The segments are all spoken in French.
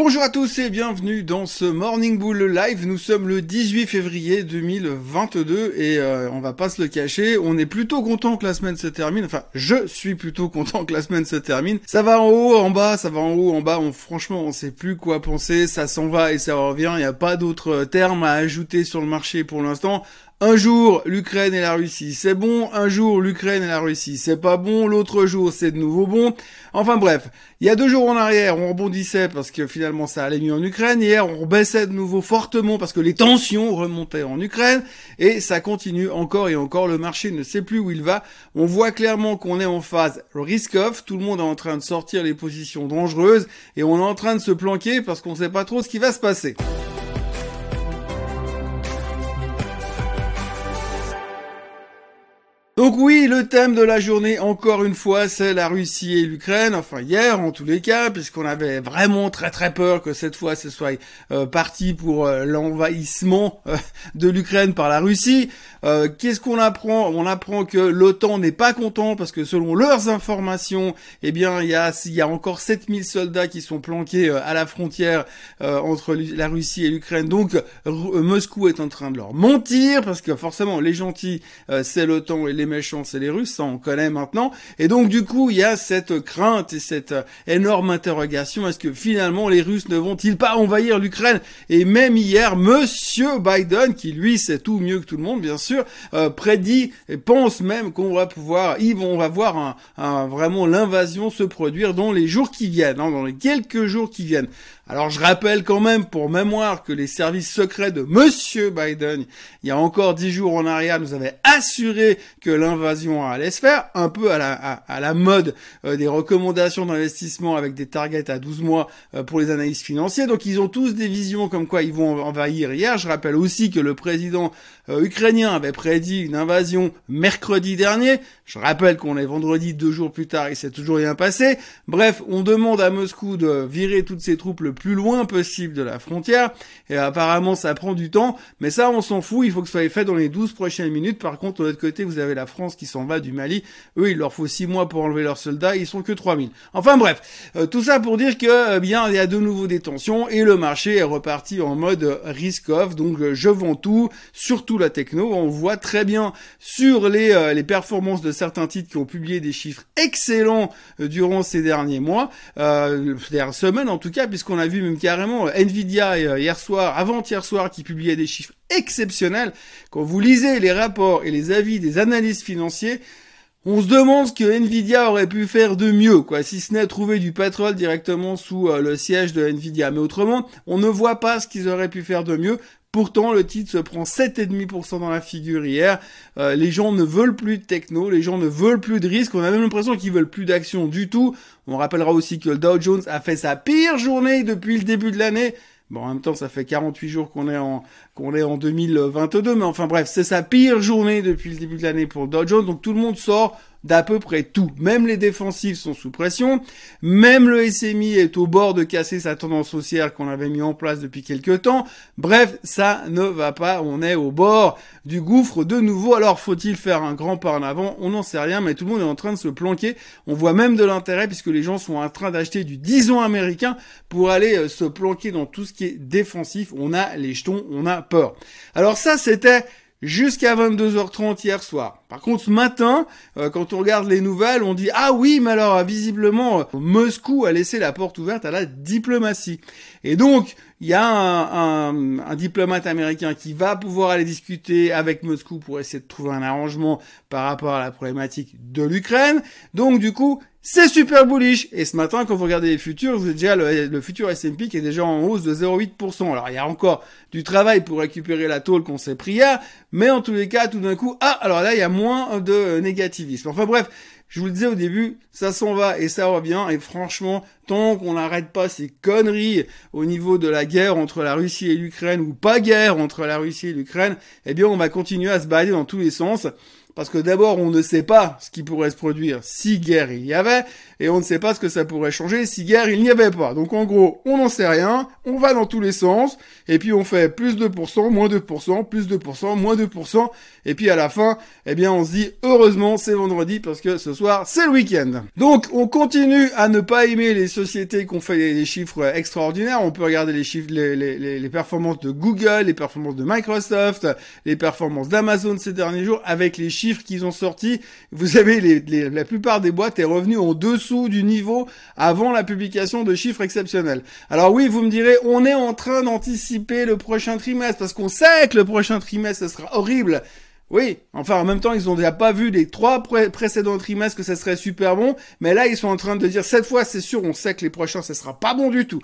Bonjour à tous et bienvenue dans ce Morning Bull Live. Nous sommes le 18 février 2022 et euh, on va pas se le cacher, on est plutôt content que la semaine se termine. Enfin, je suis plutôt content que la semaine se termine. Ça va en haut, en bas, ça va en haut, en bas. On, franchement, on sait plus quoi penser. Ça s'en va et ça revient. Il n'y a pas d'autres termes à ajouter sur le marché pour l'instant. Un jour, l'Ukraine et la Russie, c'est bon. Un jour, l'Ukraine et la Russie, c'est pas bon. L'autre jour, c'est de nouveau bon. Enfin bref, il y a deux jours en arrière, on rebondissait parce que finalement ça allait mieux en Ukraine. Hier, on baissait de nouveau fortement parce que les tensions remontaient en Ukraine. Et ça continue encore et encore. Le marché ne sait plus où il va. On voit clairement qu'on est en phase risk-off. Tout le monde est en train de sortir les positions dangereuses. Et on est en train de se planquer parce qu'on sait pas trop ce qui va se passer. Donc oui, le thème de la journée, encore une fois, c'est la Russie et l'Ukraine. Enfin hier, en tous les cas, puisqu'on avait vraiment très très peur que cette fois ce soit euh, parti pour euh, l'envahissement euh, de l'Ukraine par la Russie. Qu'est-ce qu'on apprend? On apprend que l'OTAN n'est pas content parce que selon leurs informations, eh bien il y a, il y a encore 7000 soldats qui sont planqués à la frontière entre la Russie et l'Ukraine. Donc Moscou est en train de leur mentir parce que forcément les gentils c'est l'OTAN et les méchants, c'est les Russes, ça on connaît maintenant. Et donc du coup, il y a cette crainte et cette euh, énorme interrogation. Est-ce que finalement les Russes ne vont-ils pas envahir l'Ukraine? Et même hier, Monsieur Biden, qui lui sait tout mieux que tout le monde, bien sûr, euh, prédit et pense même qu'on va pouvoir, ils vont, on va voir un, vraiment l'invasion se produire dans les jours qui viennent, hein, dans les quelques jours qui viennent. Alors je rappelle quand même pour mémoire que les services secrets de Monsieur Biden, il y a encore dix jours en arrière, nous avaient assuré que l'invasion allait se faire, un peu à la, mode euh, des recommandations d'investissement avec des targets à 12 mois euh, pour les analystes financiers. Donc ils ont tous des visions comme quoi ils vont envahir hier. Je rappelle aussi que le président euh, ukrainien avait prédit une invasion mercredi dernier. Je rappelle qu'on est vendredi deux jours plus tard, il s'est toujours rien passé. Bref, on demande à Moscou de virer toutes ses troupes le plus loin possible de la frontière. Et apparemment, ça prend du temps. Mais ça, on s'en fout. Il faut que ça soit fait dans les 12 prochaines minutes. Par contre, de l'autre côté, vous avez la France qui s'en va du Mali. Eux, il leur faut 6 mois pour enlever leurs soldats. Ils sont que 3000. Enfin bref. Euh, tout ça pour dire que, eh bien, il y a de nouveau des tensions et le marché est reparti en mode risk-off. Donc, euh, je vends tout, surtout la techno. On voit très bien sur les, euh, les performances de certains titres qui ont publié des chiffres excellents durant ces derniers mois, euh, dernières semaines en tout cas, puisqu'on a vu même carrément Nvidia euh, hier soir, avant-hier soir, qui publiait des chiffres exceptionnels. Quand vous lisez les rapports et les avis des analystes financiers, on se demande ce que Nvidia aurait pu faire de mieux, quoi, si ce n'est trouver du pétrole directement sous euh, le siège de Nvidia. Mais autrement, on ne voit pas ce qu'ils auraient pu faire de mieux. Pourtant, le titre se prend 7,5% dans la figure hier. Euh, les gens ne veulent plus de techno, les gens ne veulent plus de risques. On a même l'impression qu'ils veulent plus d'action du tout. On rappellera aussi que le Dow Jones a fait sa pire journée depuis le début de l'année. Bon, en même temps, ça fait 48 jours qu'on est en qu'on est en 2022, mais enfin bref, c'est sa pire journée depuis le début de l'année pour le Dow Jones. Donc tout le monde sort d'à peu près tout. Même les défensifs sont sous pression. Même le SMI est au bord de casser sa tendance haussière qu'on avait mis en place depuis quelques temps. Bref, ça ne va pas. On est au bord du gouffre de nouveau. Alors faut-il faire un grand pas en avant? On n'en sait rien, mais tout le monde est en train de se planquer. On voit même de l'intérêt puisque les gens sont en train d'acheter du 10 ans américain pour aller euh, se planquer dans tout ce qui est défensif. On a les jetons, on a peur. Alors ça, c'était jusqu'à 22h30 hier soir. Par contre, ce matin, euh, quand on regarde les nouvelles, on dit ah oui, mais alors visiblement Moscou a laissé la porte ouverte à la diplomatie. Et donc, il y a un, un, diplomate américain qui va pouvoir aller discuter avec Moscou pour essayer de trouver un arrangement par rapport à la problématique de l'Ukraine. Donc, du coup, c'est super bullish. Et ce matin, quand vous regardez les futurs, vous avez déjà le, futur S&P qui est déjà en hausse de 0,8%. Alors, il y a encore du travail pour récupérer la tôle qu'on s'est pris hier, mais en tous les cas, tout d'un coup, ah, alors là, il y a moins de négativisme. Enfin bref, je vous le disais au début, ça s'en va et ça revient. Et franchement, tant qu'on n'arrête pas ces conneries au niveau de la guerre entre la Russie et l'Ukraine, ou pas guerre entre la Russie et l'Ukraine, eh bien, on va continuer à se balader dans tous les sens. Parce que d'abord on ne sait pas ce qui pourrait se produire si guerre il y avait, et on ne sait pas ce que ça pourrait changer si guerre il n'y avait pas. Donc en gros, on n'en sait rien, on va dans tous les sens, et puis on fait plus 2%, moins 2%, plus 2%, moins 2%, et puis à la fin, eh bien on se dit heureusement c'est vendredi parce que ce soir c'est le week-end. Donc on continue à ne pas aimer les sociétés qui ont fait des chiffres extraordinaires. On peut regarder les chiffres, les performances de Google, les performances de Microsoft, les performances d'Amazon ces derniers jours avec les chiffres qu'ils ont sortis. Vous savez, la plupart des boîtes est revenue en dessous du niveau avant la publication de chiffres exceptionnels. Alors oui, vous me direz, on est en train d'anticiper le prochain trimestre parce qu'on sait que le prochain trimestre ce sera horrible. Oui, enfin en même temps ils ont déjà pas vu les trois précédents trimestres que ça serait super bon, mais là ils sont en train de dire cette fois c'est sûr on sait que les prochains ça sera pas bon du tout.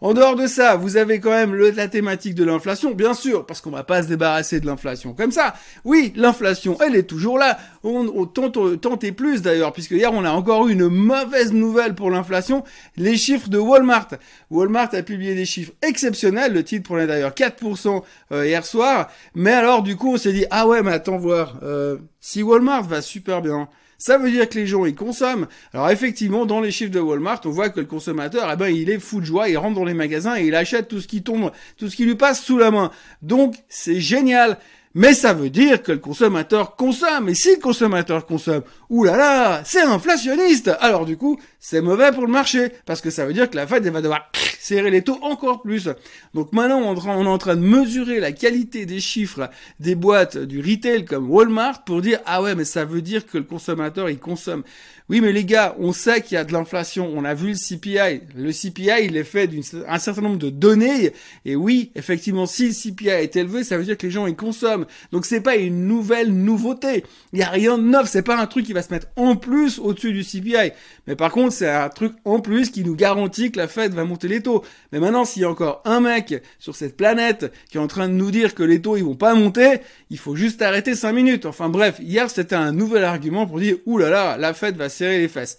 En dehors de ça, vous avez quand même la thématique de l'inflation, bien sûr, parce qu'on va pas se débarrasser de l'inflation comme ça. Oui, l'inflation, elle est toujours là. On, on tente, et plus d'ailleurs, puisque hier on a encore eu une mauvaise nouvelle pour l'inflation, les chiffres de Walmart. Walmart a publié des chiffres exceptionnels, le titre prenait d'ailleurs 4% euh, hier soir, mais alors du coup on s'est dit, ah ouais, mais attends voir, euh, si Walmart va super bien, ça veut dire que les gens, ils consomment. Alors effectivement, dans les chiffres de Walmart, on voit que le consommateur, eh ben, il est fou de joie, il rentre dans les magasins et il achète tout ce qui tombe, tout ce qui lui passe sous la main. Donc, c'est génial. Mais ça veut dire que le consommateur consomme. Et si le consommateur consomme, oulala, c'est inflationniste. Alors du coup, c'est mauvais pour le marché. Parce que ça veut dire que la Fed va devoir serrer les taux encore plus. Donc maintenant, on est en train de mesurer la qualité des chiffres des boîtes du retail comme Walmart pour dire, ah ouais, mais ça veut dire que le consommateur, il consomme. Oui, mais les gars, on sait qu'il y a de l'inflation. On a vu le CPI. Le CPI, il est fait d'un certain nombre de données. Et oui, effectivement, si le CPI est élevé, ça veut dire que les gens, ils consomment. Donc c'est pas une nouvelle nouveauté. Il y a rien de neuf. C'est pas un truc qui va se mettre en plus au-dessus du CPI. Mais par contre, c'est un truc en plus qui nous garantit que la Fed va monter les taux. Mais maintenant, s'il y a encore un mec sur cette planète qui est en train de nous dire que les taux, ils vont pas monter, il faut juste arrêter cinq minutes. Enfin bref, hier, c'était un nouvel argument pour dire, oulala, là là, la Fed va serrer les fesses.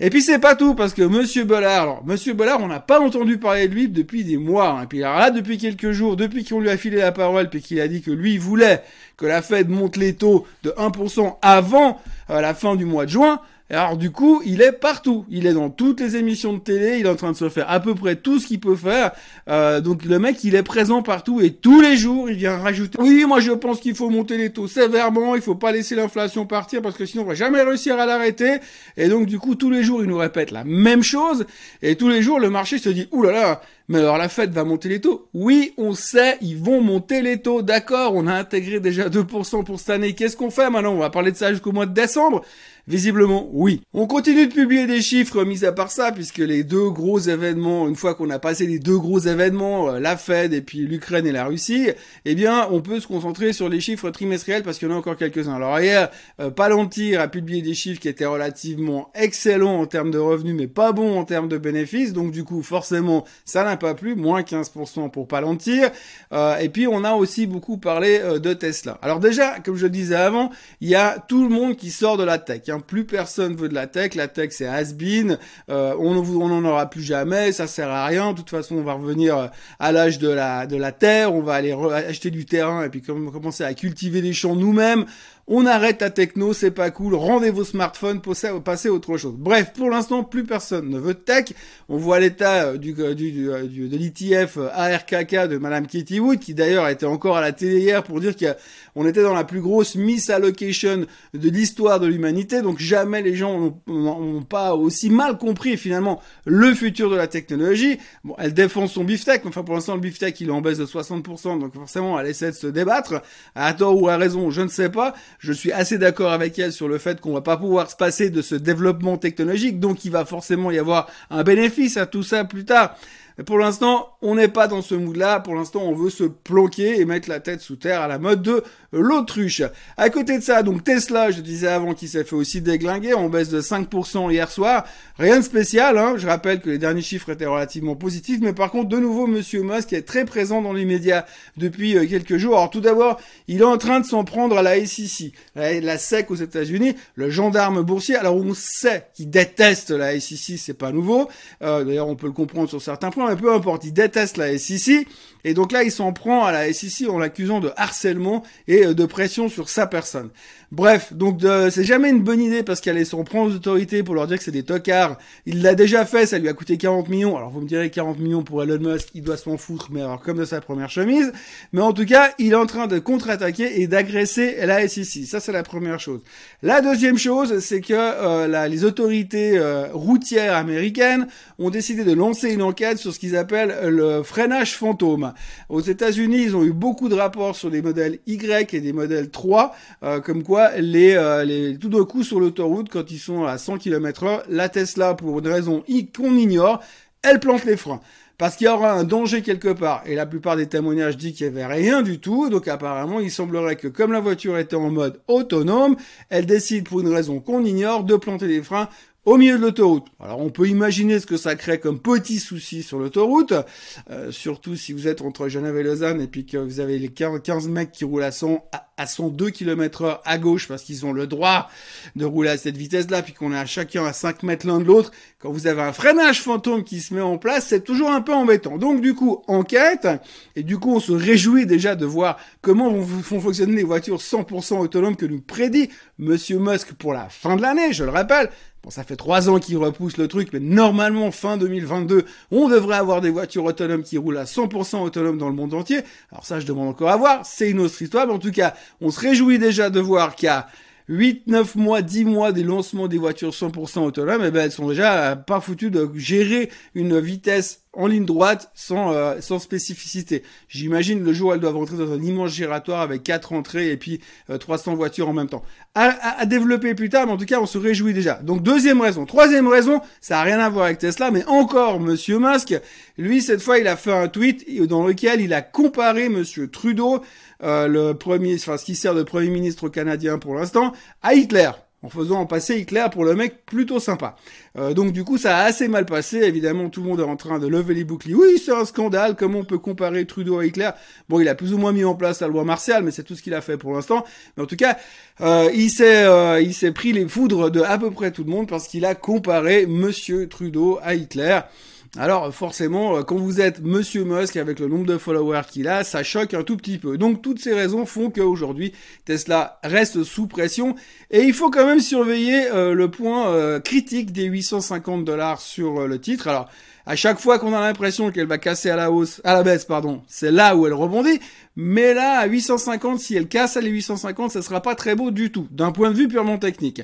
Et puis c'est pas tout, parce que Monsieur Bollard, alors Monsieur Bollard, on n'a pas entendu parler de lui depuis des mois. Hein. Et puis là, depuis quelques jours, depuis qu'on lui a filé la parole, puis qu'il a dit que lui voulait que la Fed monte les taux de 1% avant euh, la fin du mois de juin, alors du coup, il est partout. Il est dans toutes les émissions de télé. Il est en train de se faire à peu près tout ce qu'il peut faire. Euh, donc le mec, il est présent partout et tous les jours, il vient rajouter. Oui, moi je pense qu'il faut monter les taux sévèrement. Il faut pas laisser l'inflation partir parce que sinon on va jamais réussir à l'arrêter. Et donc du coup, tous les jours, il nous répète la même chose. Et tous les jours, le marché se dit ouh là là. Mais alors la Fed va monter les taux Oui, on sait, ils vont monter les taux. D'accord, on a intégré déjà 2% pour cette année. Qu'est-ce qu'on fait maintenant? On va parler de ça jusqu'au mois de décembre. Visiblement, oui. On continue de publier des chiffres mis à part ça, puisque les deux gros événements, une fois qu'on a passé les deux gros événements, euh, la Fed et puis l'Ukraine et la Russie, eh bien, on peut se concentrer sur les chiffres trimestriels parce qu'il y en a encore quelques-uns. Alors hier, euh, Palantir a publié des chiffres qui étaient relativement excellents en termes de revenus, mais pas bons en termes de bénéfices. Donc du coup, forcément, ça n'a pas plu, moins 15% pour Palantir. Euh, et puis on a aussi beaucoup parlé de Tesla. Alors déjà, comme je le disais avant, il y a tout le monde qui sort de la tech. Hein. Plus personne veut de la tech. La tech, c'est has-been. Euh, on n'en aura plus jamais. Ça sert à rien. De toute façon, on va revenir euh, à l'âge de la, de la terre. On va aller acheter du terrain et puis commencer à cultiver des champs nous-mêmes on arrête la techno, c'est pas cool, rendez vos smartphones, passez à autre chose. Bref, pour l'instant, plus personne ne veut tech. On voit l'état euh, du, euh, du, euh, du, de l'ITF ARKK de Madame Katie Wood, qui d'ailleurs était encore à la télé hier pour dire qu'on était dans la plus grosse misallocation de l'histoire de l'humanité, donc jamais les gens n'ont pas aussi mal compris finalement le futur de la technologie. Bon, elle défend son beefsteak, enfin pour l'instant le beefsteak il est en baisse de 60%, donc forcément elle essaie de se débattre, à tort ou à raison, je ne sais pas je suis assez d'accord avec elle sur le fait qu'on va pas pouvoir se passer de ce développement technologique, donc il va forcément y avoir un bénéfice à tout ça plus tard. Pour l'instant, on n'est pas dans ce mood-là. Pour l'instant, on veut se planquer et mettre la tête sous terre à la mode de l'autruche. À côté de ça, donc Tesla, je disais avant qu'il s'est fait aussi déglinguer en baisse de 5% hier soir. Rien de spécial, hein. Je rappelle que les derniers chiffres étaient relativement positifs, mais par contre, de nouveau, Monsieur Musk est très présent dans les médias depuis euh, quelques jours. Alors tout d'abord, il est en train de s'en prendre à la SEC, la, SEC aux États-Unis, le gendarme boursier. Alors on sait qu'il déteste la SEC, c'est pas nouveau. Euh, d'ailleurs, on peut le comprendre sur certains points peu importe, il déteste la SEC. Et donc là, il s'en prend à la SEC en l'accusant de harcèlement et euh, de pression sur sa personne. Bref, donc c'est jamais une bonne idée parce qu'elle s'en prend aux autorités pour leur dire que c'est des tocards. Il l'a déjà fait, ça lui a coûté 40 millions. Alors vous me direz 40 millions pour Elon Musk, il doit s'en foutre, mais alors comme de sa première chemise. Mais en tout cas, il est en train de contre-attaquer et d'agresser la SEC. Ça, c'est la première chose. La deuxième chose, c'est que euh, les autorités euh, routières américaines ont décidé de lancer une enquête sur ce qu'ils appellent le freinage fantôme. Aux États-Unis, ils ont eu beaucoup de rapports sur des modèles Y et des modèles 3, euh, comme quoi les, euh, les tout d'un coup sur l'autoroute, quand ils sont à 100 km/h, la Tesla, pour une raison qu'on ignore, elle plante les freins parce qu'il y aura un danger quelque part. Et la plupart des témoignages disent qu'il n'y avait rien du tout. Donc apparemment, il semblerait que comme la voiture était en mode autonome, elle décide pour une raison qu'on ignore de planter les freins au milieu de l'autoroute. Alors on peut imaginer ce que ça crée comme petit souci sur l'autoroute, euh, surtout si vous êtes entre Genève et Lausanne et puis que vous avez les 15 mecs qui roulent à 100 à 102 km heure à gauche parce qu'ils ont le droit de rouler à cette vitesse-là, puis qu'on est à chacun à 5 mètres l'un de l'autre. Quand vous avez un freinage fantôme qui se met en place, c'est toujours un peu embêtant. Donc du coup, enquête, et du coup on se réjouit déjà de voir comment vont fonctionner les voitures 100% autonomes que nous prédit Monsieur Musk pour la fin de l'année, je le rappelle. Bon, ça fait trois ans qu'il repousse le truc, mais normalement, fin 2022, on devrait avoir des voitures autonomes qui roulent à 100% autonomes dans le monde entier. Alors ça, je demande encore à voir. C'est une autre histoire, mais en tout cas, on se réjouit déjà de voir qu'il y a 8, 9 mois, 10 mois des lancements des voitures 100% autonomes, et eh ben elles sont déjà pas foutues de gérer une vitesse en ligne droite sans euh, sans spécificité. J'imagine le jour où elles doivent rentrer dans un immense giratoire avec quatre entrées et puis 300 euh, voitures en même temps. À, à, développer plus tard, mais en tout cas on se réjouit déjà. Donc deuxième raison. Troisième raison, ça a rien à voir avec Tesla, mais encore Monsieur Musk, lui cette fois il a fait un tweet dans lequel il a comparé Monsieur Trudeau euh, le premier, enfin ce qui sert de premier ministre canadien pour l'instant, à Hitler en faisant en passer Hitler pour le mec plutôt sympa. Euh, donc du coup, ça a assez mal passé. Évidemment, tout le monde est en train de lever les boucliers. Oui, c'est un scandale. Comment on peut comparer Trudeau à Hitler? Bon, il a plus ou moins mis en place la loi martiale, mais c'est tout ce qu'il a fait pour l'instant. Mais en tout cas, euh, il s'est il s'est pris les foudres de à peu près tout le monde parce qu'il a comparé Monsieur Trudeau à Hitler. Alors forcément, euh, quand vous êtes Monsieur Musk avec le nombre de followers qu'il a, ça choque un tout petit peu. Donc toutes ces raisons font qu'aujourd'hui Tesla reste sous pression et il faut quand même surveiller euh, le point euh, critique des 850 dollars sur le titre. Alors à chaque fois qu'on a l'impression qu'elle va casser à la hausse, à la baisse, pardon, c'est là où elle rebondit. Mais là, à 850, si elle casse à les 850, ça sera pas très beau du tout, d'un point de vue purement technique.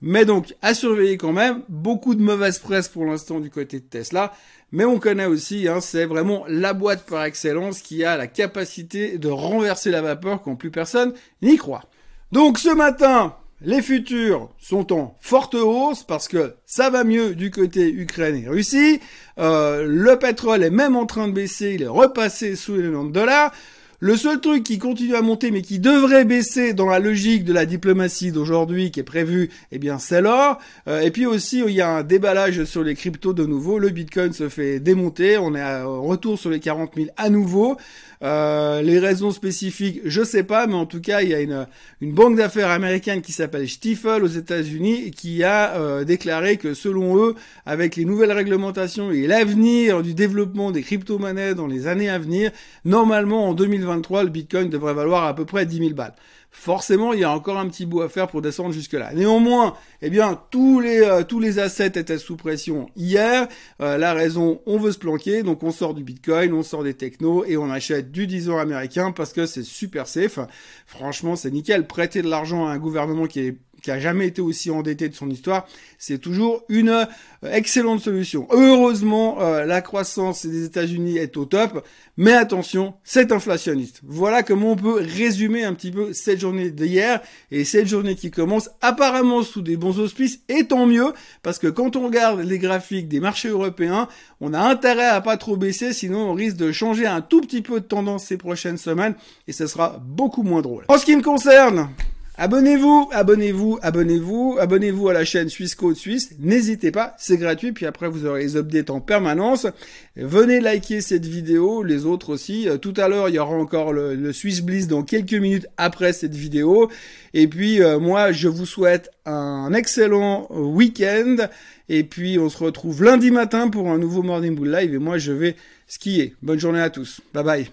Mais donc, à surveiller quand même. Beaucoup de mauvaise presse pour l'instant du côté de Tesla. Mais on connaît aussi, hein, c'est vraiment la boîte par excellence qui a la capacité de renverser la vapeur quand plus personne n'y croit. Donc ce matin, les futurs sont en forte hausse parce que ça va mieux du côté Ukraine et Russie. Euh, le pétrole est même en train de baisser, il est repassé sous les 90 dollars. Le seul truc qui continue à monter mais qui devrait baisser dans la logique de la diplomatie d'aujourd'hui qui est prévu, eh bien c'est l'or. Euh, et puis aussi il y a un déballage sur les cryptos de nouveau. Le Bitcoin se fait démonter. On est à retour sur les 40 000 à nouveau. Euh, les raisons spécifiques, je sais pas, mais en tout cas, il y a une, une banque d'affaires américaine qui s'appelle Stifel aux États-Unis qui a euh, déclaré que selon eux, avec les nouvelles réglementations et l'avenir du développement des crypto-monnaies dans les années à venir, normalement en 2023, le Bitcoin devrait valoir à peu près 10 000 balles forcément il y a encore un petit bout à faire pour descendre jusque là. Néanmoins, eh bien tous les euh, tous les assets étaient sous pression hier. Euh, la raison, on veut se planquer, donc on sort du Bitcoin, on sort des technos et on achète du 10 ans américain parce que c'est super safe. Franchement, c'est nickel. Prêter de l'argent à un gouvernement qui est qui a jamais été aussi endetté de son histoire, c'est toujours une euh, excellente solution. Heureusement, euh, la croissance des États-Unis est au top, mais attention, c'est inflationniste. Voilà comment on peut résumer un petit peu cette journée d'hier et cette journée qui commence apparemment sous des bons auspices, et tant mieux, parce que quand on regarde les graphiques des marchés européens, on a intérêt à pas trop baisser, sinon on risque de changer un tout petit peu de tendance ces prochaines semaines, et ce sera beaucoup moins drôle. En ce qui me concerne, Abonnez-vous, abonnez-vous, abonnez-vous, abonnez-vous à la chaîne Suisse Code Suisse. N'hésitez pas, c'est gratuit. Puis après, vous aurez les updates en permanence. Venez liker cette vidéo, les autres aussi. Euh, tout à l'heure, il y aura encore le, le Swiss Bliss dans quelques minutes après cette vidéo. Et puis, euh, moi, je vous souhaite un excellent week-end. Et puis, on se retrouve lundi matin pour un nouveau Morning Bull Live. Et moi, je vais skier. Bonne journée à tous. Bye bye.